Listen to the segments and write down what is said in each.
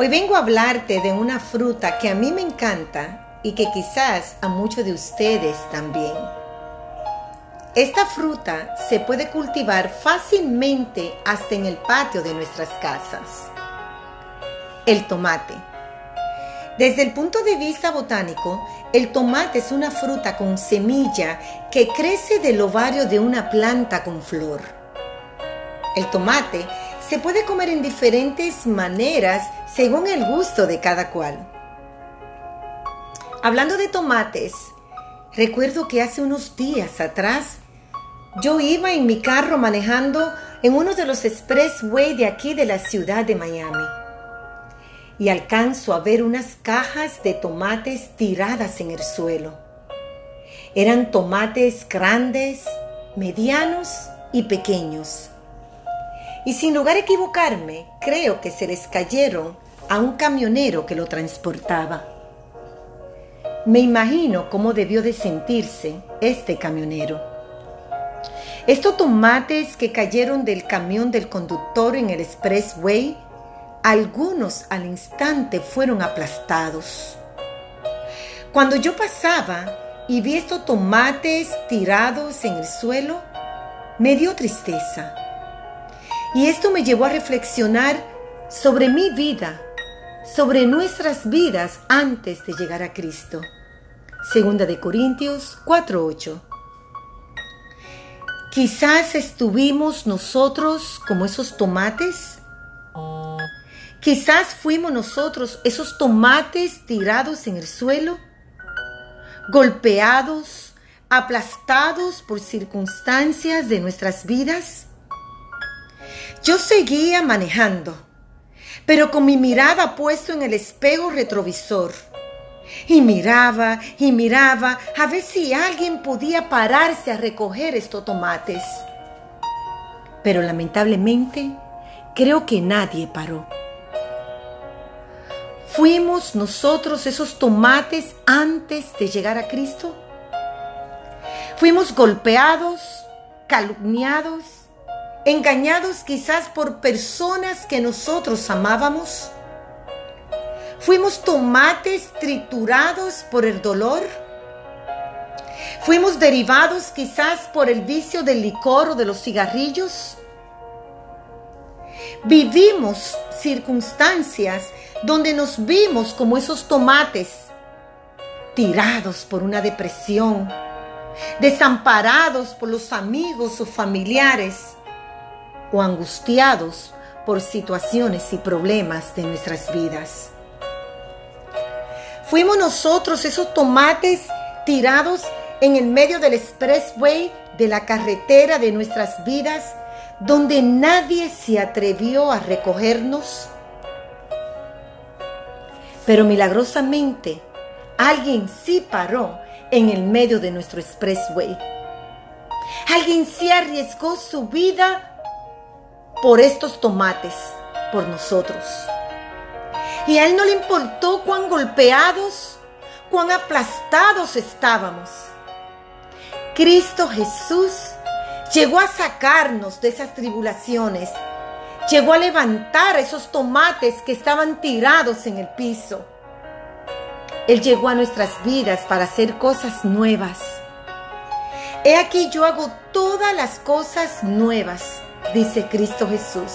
Hoy vengo a hablarte de una fruta que a mí me encanta y que quizás a muchos de ustedes también. Esta fruta se puede cultivar fácilmente hasta en el patio de nuestras casas. El tomate. Desde el punto de vista botánico, el tomate es una fruta con semilla que crece del ovario de una planta con flor. El tomate se puede comer en diferentes maneras según el gusto de cada cual. Hablando de tomates, recuerdo que hace unos días atrás yo iba en mi carro manejando en uno de los expressway de aquí de la ciudad de Miami y alcanzo a ver unas cajas de tomates tiradas en el suelo. Eran tomates grandes, medianos y pequeños. Y sin lugar a equivocarme, creo que se les cayeron a un camionero que lo transportaba. Me imagino cómo debió de sentirse este camionero. Estos tomates que cayeron del camión del conductor en el expressway algunos al instante fueron aplastados. Cuando yo pasaba y vi estos tomates tirados en el suelo, me dio tristeza. Y esto me llevó a reflexionar sobre mi vida, sobre nuestras vidas antes de llegar a Cristo. Segunda de Corintios 4:8. Quizás estuvimos nosotros como esos tomates Quizás fuimos nosotros esos tomates tirados en el suelo, golpeados, aplastados por circunstancias de nuestras vidas. Yo seguía manejando, pero con mi mirada puesto en el espejo retrovisor. Y miraba y miraba a ver si alguien podía pararse a recoger estos tomates. Pero lamentablemente creo que nadie paró. ¿Fuimos nosotros esos tomates antes de llegar a Cristo? Fuimos golpeados, calumniados, engañados quizás por personas que nosotros amábamos. Fuimos tomates triturados por el dolor. Fuimos derivados quizás por el vicio del licor o de los cigarrillos. Vivimos circunstancias donde nos vimos como esos tomates, tirados por una depresión, desamparados por los amigos o familiares, o angustiados por situaciones y problemas de nuestras vidas. Fuimos nosotros esos tomates tirados en el medio del expressway de la carretera de nuestras vidas, donde nadie se atrevió a recogernos pero milagrosamente, alguien sí paró en el medio de nuestro expressway. Alguien sí arriesgó su vida por estos tomates, por nosotros. Y a él no le importó cuán golpeados, cuán aplastados estábamos. Cristo Jesús llegó a sacarnos de esas tribulaciones Llegó a levantar esos tomates que estaban tirados en el piso. Él llegó a nuestras vidas para hacer cosas nuevas. He aquí yo hago todas las cosas nuevas, dice Cristo Jesús.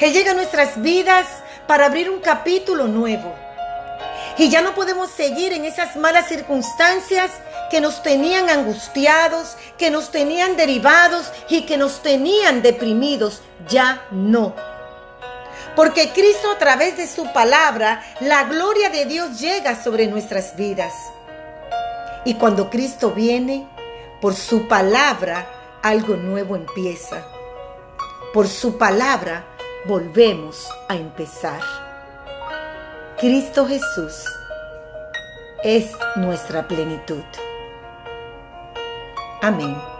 Él llega a nuestras vidas para abrir un capítulo nuevo. Y ya no podemos seguir en esas malas circunstancias que nos tenían angustiados, que nos tenían derivados y que nos tenían deprimidos. Ya no. Porque Cristo a través de su palabra, la gloria de Dios llega sobre nuestras vidas. Y cuando Cristo viene, por su palabra, algo nuevo empieza. Por su palabra, volvemos a empezar. Cristo Jesús es nuestra plenitud. Amém.